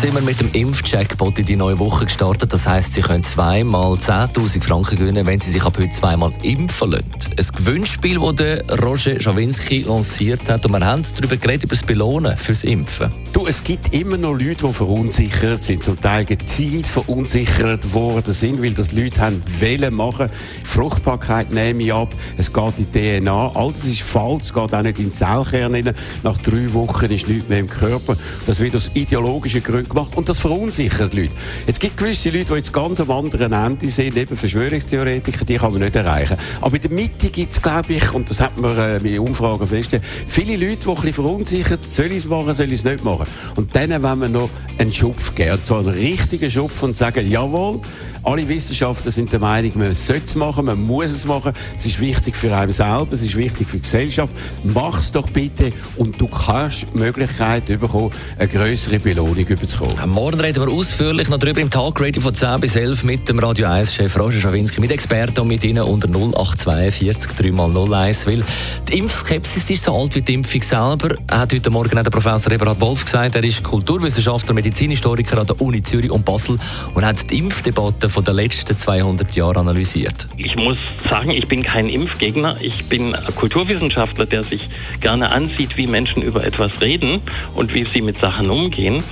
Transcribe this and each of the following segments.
sind wir mit dem Impfcheckbot in die neue Woche gestartet. Das heisst, Sie können zweimal 10.000 Franken gewinnen, wenn Sie sich ab heute zweimal impfen lassen. Ein Gewinnspiel, das Roger Schawinski lanciert hat. Und wir haben darüber geredet, über das Belohnen fürs Impfen. Du, es gibt immer noch Leute, die verunsichert sind, zum Teil gezielt verunsichert worden sind, weil das Leute haben wollen machen. Fruchtbarkeit nehme ich ab, es geht in die DNA. Alles ist falsch, es geht auch nicht in den Zellkern rein. Nach drei Wochen ist nichts mehr im Körper. Das wird aus ideologischen Gründen gemacht und das verunsichert Leute. Jetzt gibt gewisse Leute, die jetzt ganz am anderen Ende sind, eben Verschwörungstheoretiker, die kann man nicht erreichen. Aber in der Mitte gibt es, glaube ich, und das hat man äh, bei Umfragen festgestellt, viele Leute, die ein bisschen verunsichert sind, soll ich es machen, soll ich es nicht machen. Und denen wollen wir noch einen Schupf geben, so einen richtigen Schupf und sagen, jawohl, alle Wissenschaftler sind der Meinung, man sollte es machen, man muss es machen. Es ist wichtig für einen selber, es ist wichtig für die Gesellschaft. Mach es doch bitte und du kannst die Möglichkeit bekommen, eine größere Belohnung überzukommen. Morgen reden wir ausführlich noch darüber im Talkradio von 10 bis 11 mit dem Radio 1-Chef Roger Schawinski, mit Experten und mit Ihnen unter 0842 3x01, weil die Impfskepsis ist so alt wie die Impfung selber, hat heute Morgen auch der Professor Eberhard Wolf gesagt. Er ist Kulturwissenschaftler, Medizinhistoriker an der Uni Zürich und Basel und hat die Impfdebatte von den letzten 200 Jahren analysiert? Ich muss sagen, ich bin kein Impfgegner. Ich bin Kulturwissenschaftler, der sich gerne ansieht, wie Menschen über etwas reden und wie sie mit Sachen umgehen.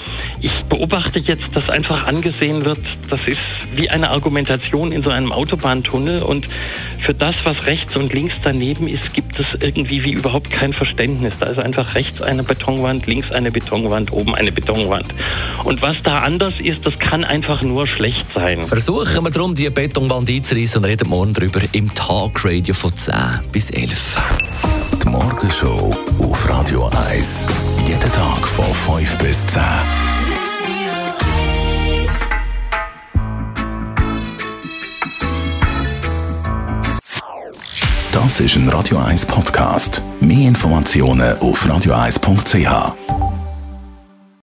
Ich beobachte jetzt, dass einfach angesehen wird, das ist wie eine Argumentation in so einem Autobahntunnel und für das, was rechts und links daneben ist, gibt es irgendwie wie überhaupt kein Verständnis. Da ist einfach rechts eine Betonwand, links eine Betonwand, oben eine Betonwand. Und was da anders ist, das kann einfach nur schlecht sein. Versuch versuchen wir darum, die Betonwand einzureißen und reden morgen darüber im Talkradio von 10 bis 11. Die Morgenshow auf Radio 1. Jeden Tag von 5 bis 10. Das ist ein Radio 1 Podcast. Mehr Informationen auf radio1.ch.